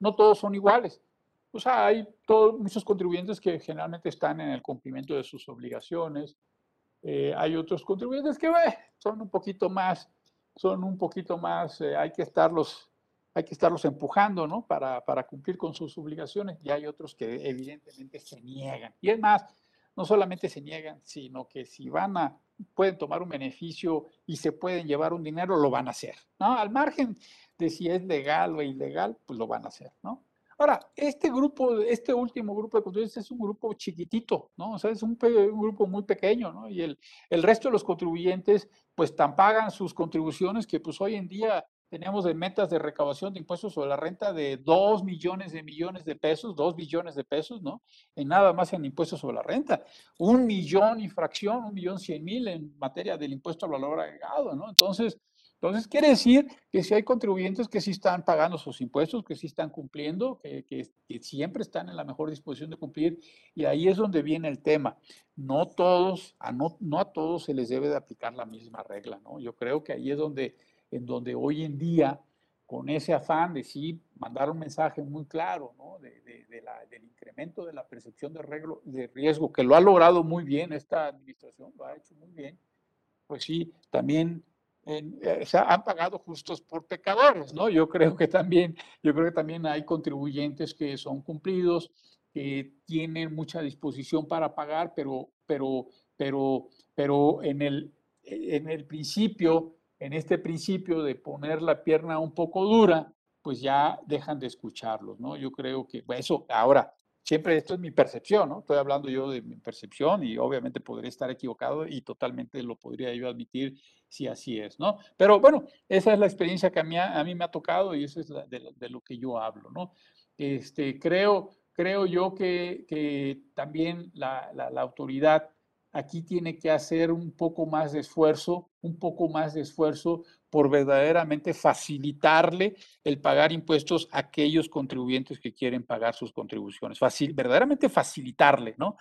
no todos son iguales. O sea, hay todos, muchos contribuyentes que generalmente están en el cumplimiento de sus obligaciones. Eh, hay otros contribuyentes que son un poquito más, son un poquito más, eh, hay que estarlos, hay que estarlos empujando, ¿no? Para, para cumplir con sus obligaciones. Y hay otros que evidentemente se niegan. Y es más, no solamente se niegan, sino que si van a, pueden tomar un beneficio y se pueden llevar un dinero, lo van a hacer, ¿no? Al margen de si es legal o ilegal, pues lo van a hacer, ¿no? Ahora, este grupo, este último grupo de contribuyentes es un grupo chiquitito, ¿no? O sea, es un, grupo muy pequeño, ¿no? Y el, el resto de los contribuyentes, pues tan pagan sus contribuciones que pues hoy en día tenemos de metas de recaudación de impuestos sobre la renta de 2 millones de millones de pesos, 2 billones de pesos, ¿no? En nada más en impuestos sobre la renta. Un millón y fracción, un millón cien mil en materia del impuesto al valor agregado, ¿no? Entonces, entonces quiere decir que si hay contribuyentes que sí están pagando sus impuestos, que sí están cumpliendo, que, que, que siempre están en la mejor disposición de cumplir, y ahí es donde viene el tema. No todos, a no, no a todos se les debe de aplicar la misma regla, ¿no? Yo creo que ahí es donde en donde hoy en día, con ese afán de sí mandar un mensaje muy claro ¿no? de, de, de la, del incremento de la percepción de, reglo, de riesgo, que lo ha logrado muy bien esta administración, lo ha hecho muy bien, pues sí, también en, eh, han pagado justos por pecadores, ¿no? Yo creo que también, yo creo que también hay contribuyentes que son cumplidos, que tienen mucha disposición para pagar, pero, pero, pero, pero en el, en el principio en este principio de poner la pierna un poco dura, pues ya dejan de escucharlos, ¿no? Yo creo que eso, ahora, siempre esto es mi percepción, ¿no? Estoy hablando yo de mi percepción y obviamente podría estar equivocado y totalmente lo podría yo admitir si así es, ¿no? Pero bueno, esa es la experiencia que a mí, a mí me ha tocado y eso es de, lo que yo hablo, ¿no? Este, creo, creo yo que, que también la, la autoridad aquí tiene que hacer un poco más de esfuerzo, un poco más de esfuerzo por verdaderamente facilitarle el pagar impuestos a aquellos contribuyentes que quieren pagar sus contribuciones. Facil, verdaderamente facilitarle, ¿no?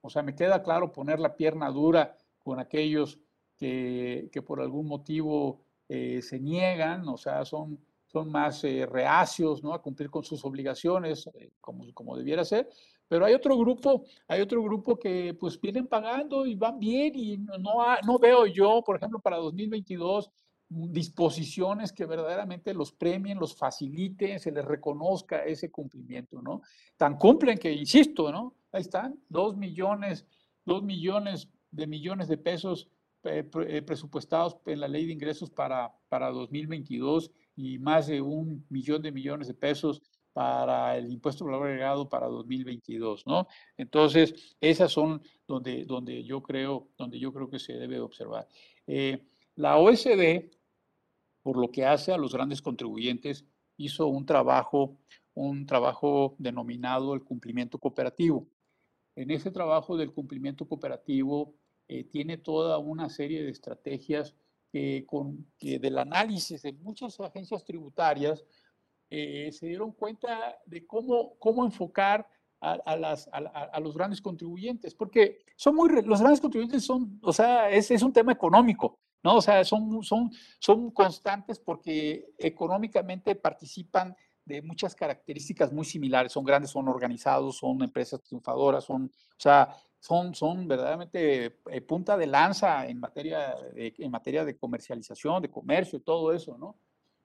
O sea, me queda claro poner la pierna dura con aquellos que, que por algún motivo eh, se niegan, o sea, son, son más eh, reacios ¿no? a cumplir con sus obligaciones, eh, como, como debiera ser, pero hay otro grupo, hay otro grupo que pues vienen pagando y van bien y no, no veo yo, por ejemplo, para 2022 disposiciones que verdaderamente los premien, los faciliten, se les reconozca ese cumplimiento, ¿no? Tan cumplen que, insisto, ¿no? Ahí están, dos millones, dos millones de millones de pesos eh, presupuestados en la ley de ingresos para, para 2022 y más de un millón de millones de pesos para el impuesto valor agregado para 2022, ¿no? Entonces, esas son donde, donde, yo, creo, donde yo creo que se debe observar. Eh, la OSD, por lo que hace a los grandes contribuyentes, hizo un trabajo, un trabajo denominado el cumplimiento cooperativo. En ese trabajo del cumplimiento cooperativo eh, tiene toda una serie de estrategias con, que del análisis de muchas agencias tributarias eh, se dieron cuenta de cómo, cómo enfocar a, a, las, a, a, los grandes contribuyentes, porque son muy, los grandes contribuyentes son, o sea, es, es un tema económico, ¿no? O sea, son, son, son constantes porque económicamente participan de muchas características muy similares, son grandes, son organizados, son empresas triunfadoras, son, o sea, son, son verdaderamente eh, punta de lanza en materia, de, en materia de comercialización, de comercio, todo eso, ¿no?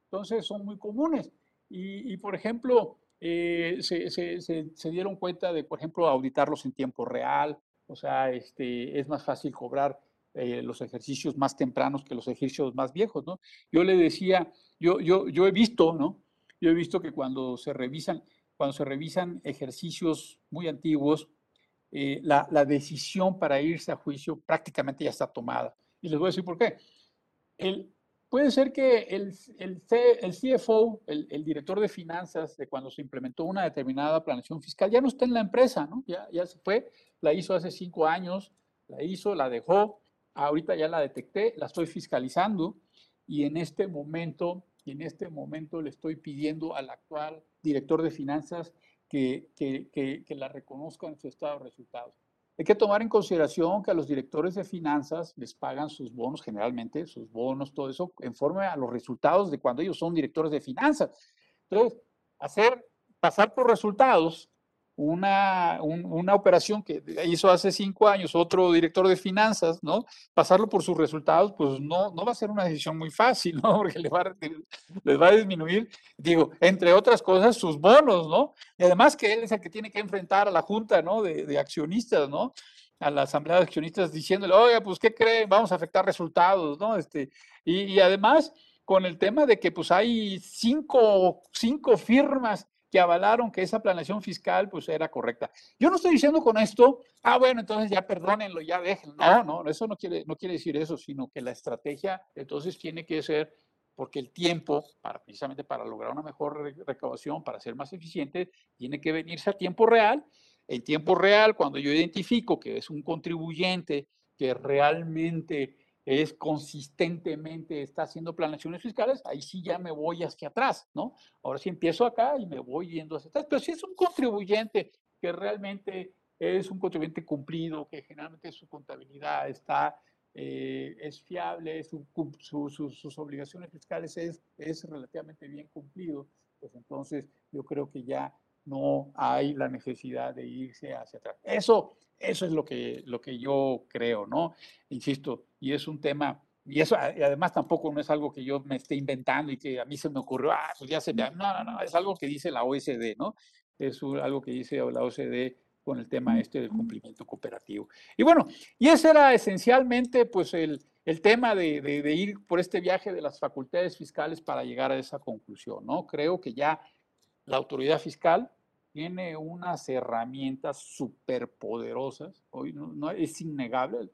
Entonces son muy comunes. Y, por ejemplo, eh, se, dieron cuenta de, por ejemplo, auditarlos en tiempo real, o sea, este, es más fácil cobrar eh, los ejercicios más tempranos que los ejercicios más viejos, ¿no? Yo le decía, yo, yo, yo he visto, ¿no? Yo he visto que cuando se revisan, cuando se revisan ejercicios muy antiguos, eh, la, la, decisión para irse a juicio prácticamente ya está tomada. Y les voy a decir por qué. El, puede ser que el, el, el CFO, el, director de finanzas, de cuando se implementó una determinada planeación fiscal, ya no está en la empresa, ¿no? Ya, ya se fue, la hizo hace cinco años, la hizo, la dejó, ahorita ya la detecté, la estoy fiscalizando y en este momento, en este momento le estoy pidiendo al actual director de finanzas que, que, que, la reconozca en su estado de resultados. Hay que tomar en consideración que a los directores de finanzas les pagan sus bonos, generalmente sus bonos, todo eso, en forma a los resultados de cuando ellos son directores de finanzas. Entonces, hacer, pasar por resultados una, una operación que hizo hace cinco años otro director de finanzas, ¿no? Pasarlo por sus resultados, pues no, no va a ser una decisión muy fácil, ¿no? [LAUGHS] Porque les va, a, les va a disminuir, digo, entre otras cosas, sus bonos, ¿no? Y además que él es el que tiene que enfrentar a la junta, ¿no? De, de accionistas, ¿no? A la asamblea de accionistas diciéndole, oye, pues, ¿qué creen? Vamos a afectar resultados, ¿no? Este, y, y además con el tema de que pues hay cinco, cinco firmas que avalaron que esa planeación fiscal pues era correcta. Yo no estoy diciendo con esto, ah, bueno, entonces ya perdónenlo, ya déjenlo. No, no, eso no quiere, no quiere decir eso, sino que la estrategia entonces tiene que ser, porque el tiempo, para, precisamente para lograr una mejor recaudación, para ser más eficiente, tiene que venirse a tiempo real. En tiempo real, cuando yo identifico que es un contribuyente que realmente es consistentemente está haciendo planeaciones fiscales, ahí sí ya me voy hacia atrás, ¿no? Ahora sí empiezo acá y me voy yendo hacia atrás, pero si es un contribuyente que realmente es un contribuyente cumplido, que generalmente su contabilidad está, eh, es fiable, su, sus obligaciones fiscales es, es relativamente bien cumplido, pues entonces yo creo que ya no hay la necesidad de irse hacia atrás. Eso, eso es lo que, lo que yo creo, ¿no? Insisto, y es un tema, y eso además tampoco no es algo que yo me esté inventando y que a mí se me ocurrió, ah, pues ya se me... No, no, no, es algo que dice la OSD, ¿no? Es algo que dice la OSD con el tema este del cumplimiento cooperativo. Y bueno, y ese era esencialmente pues el, el tema de, de, ir por este viaje de las facultades fiscales para llegar a esa conclusión, ¿no? Creo que ya la autoridad fiscal tiene unas herramientas superpoderosas, hoy no, es innegable.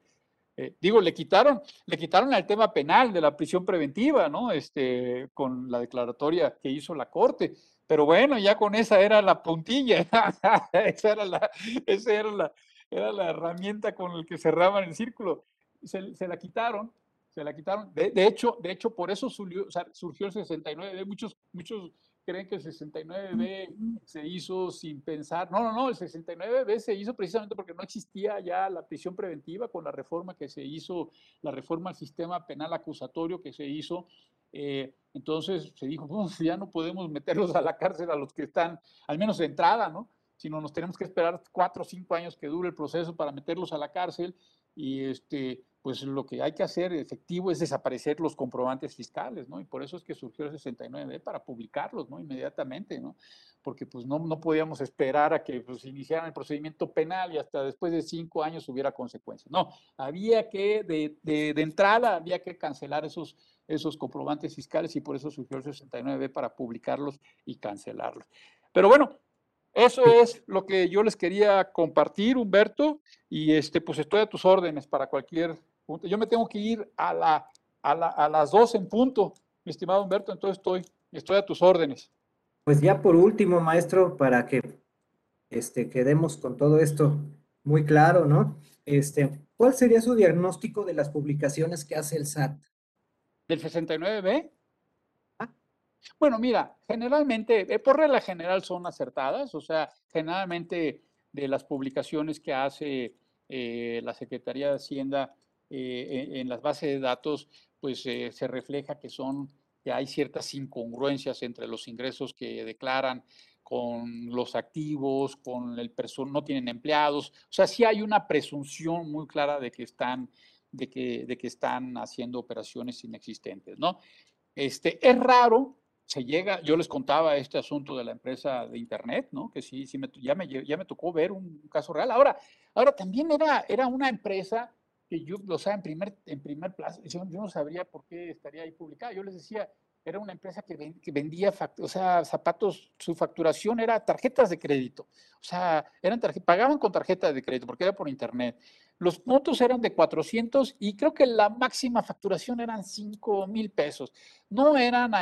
Eh, digo, le quitaron, le quitaron el tema penal de la prisión preventiva, ¿no? Este, con la declaratoria que hizo la Corte. Pero bueno, ya con esa era la puntilla, [LAUGHS] esa era la, esa era la, era la herramienta con la que cerraban el círculo. Se, se la quitaron, se la quitaron. De, de, hecho, de hecho, por eso surgió, surgió el 69. Muchos, muchos creen que el 69B se hizo sin pensar. No, no, no, el 69B se hizo precisamente porque no existía ya la prisión preventiva con la reforma que se hizo, la reforma al sistema penal acusatorio que se hizo. Eh, entonces se dijo, pues ya no podemos meterlos a la cárcel a los que están, al menos de entrada, ¿no? Sino nos tenemos que esperar cuatro o cinco años que dure el proceso para meterlos a la cárcel y este, pues lo que hay que hacer efectivo es desaparecer los comprobantes fiscales, ¿no? Y por eso es que surgió el 69 para publicarlos, ¿no? Inmediatamente, ¿no? Porque pues no, no podíamos esperar a que pues, iniciaran el procedimiento penal y hasta después de cinco años hubiera consecuencias. No, había que, de, de, de entrada, había que cancelar esos, esos comprobantes fiscales y por eso surgió el 69 para publicarlos y cancelarlos. Pero bueno, eso es lo que yo les quería compartir, Humberto, y este, pues estoy a tus órdenes para cualquier punto. Yo me tengo que ir a, la, a, la, a las dos en punto, mi estimado Humberto, entonces estoy, estoy a tus órdenes. Pues ya por último, maestro, para que este, quedemos con todo esto muy claro, ¿no? Este, ¿Cuál sería su diagnóstico de las publicaciones que hace el SAT? ¿Del 69B? Bueno, mira, generalmente, eh, por regla general son acertadas, o sea, generalmente de las publicaciones que hace eh, la Secretaría de Hacienda eh, en, en, las bases de datos, pues eh, se refleja que son, que hay ciertas incongruencias entre los ingresos que declaran con los activos, con el personal, no tienen empleados, o sea, sí hay una presunción muy clara de que están, de que, de que están haciendo operaciones inexistentes, ¿no? Este, es raro se llega, yo les contaba este asunto de la empresa de internet, ¿no? Que sí, sí me, ya, me, ya me tocó ver un caso real. Ahora, ahora también era, era una empresa que yo, o sea, en primer, en primer plazo, yo, no sabría por qué estaría ahí publicada. Yo les decía, era una empresa que, vendía, o sea, zapatos, su facturación era tarjetas de crédito. O sea, eran pagaban con tarjetas de crédito porque era por internet. Los montos eran de 400 y creo que la máxima facturación eran 5 mil pesos. No eran,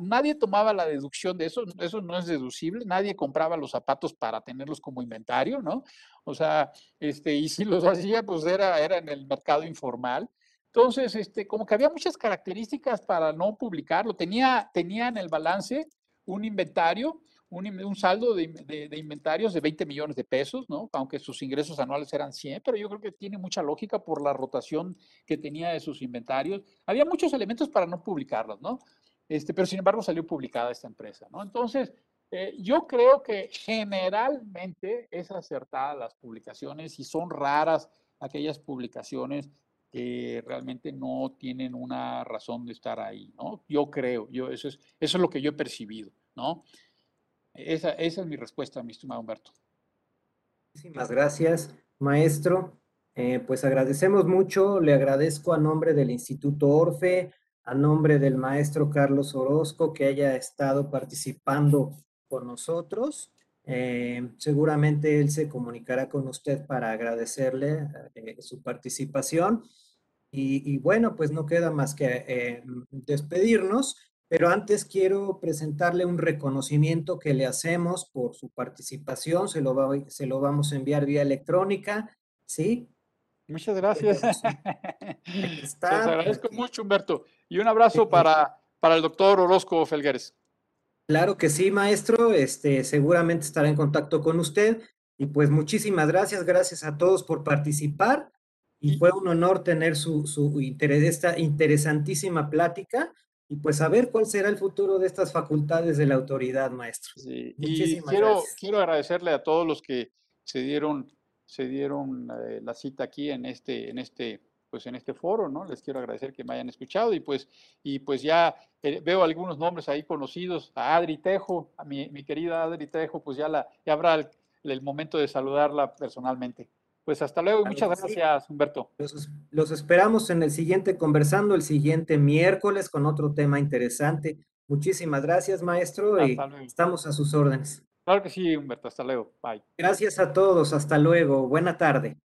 nadie tomaba la deducción de eso, eso no es deducible, nadie compraba los zapatos para tenerlos como inventario, ¿no? O sea, este, y si los hacía, pues era, era en el mercado informal. Entonces, este, como que había muchas características para no publicarlo. Tenía, tenía en el balance un inventario, un, saldo de, inventarios de 20 millones de pesos, ¿no? Aunque sus ingresos anuales eran 100, pero yo creo que tiene mucha lógica por la rotación que tenía de sus inventarios. Había muchos elementos para no publicarlos, ¿no? Este, pero sin embargo salió publicada esta empresa, ¿no? Entonces, eh, yo creo que generalmente es acertada las publicaciones y son raras aquellas publicaciones que realmente no tienen una razón de estar ahí, ¿no? Yo creo, yo, eso, es, eso es lo que yo he percibido, ¿no? Esa, esa es mi respuesta, mi estimado Humberto. Muchísimas gracias, maestro. Eh, pues agradecemos mucho, le agradezco a nombre del Instituto Orfe, a nombre del maestro Carlos Orozco, que haya estado participando con nosotros. Eh, seguramente él se comunicará con usted para agradecerle eh, su participación. Y, bueno, pues no queda más que despedirnos, pero antes quiero presentarle un reconocimiento que le hacemos por su participación. Se lo, se lo vamos a enviar vía electrónica, ¿sí? Muchas gracias. [LAUGHS] Está. Les agradezco mucho, Humberto. Y un abrazo para, para el doctor Orozco Felgueres. Claro que sí, maestro. Este, seguramente estará en contacto con usted. Y pues muchísimas gracias, gracias a todos por participar. Y fue un honor tener su, su interés, esta interesantísima plática. Y pues a ver cuál será el futuro de estas facultades de la autoridad, maestro. Sí. Y quiero, quiero agradecerle a todos los que se dieron, se dieron eh, la cita aquí en este, en este pues en este foro, ¿no? Les quiero agradecer que me hayan escuchado y pues, y pues ya eh, veo algunos nombres ahí conocidos, a Adri Tejo, a mi, querida Adri Tejo, pues ya, la, ya habrá el, momento de saludarla personalmente. Pues hasta luego y muchas gracias, Humberto. Los, esperamos en el siguiente conversando, el siguiente miércoles con otro tema interesante. Muchísimas gracias, maestro, y estamos a sus órdenes. Claro que sí, Humberto, hasta luego. Bye. Gracias a todos, hasta luego. Buena tarde.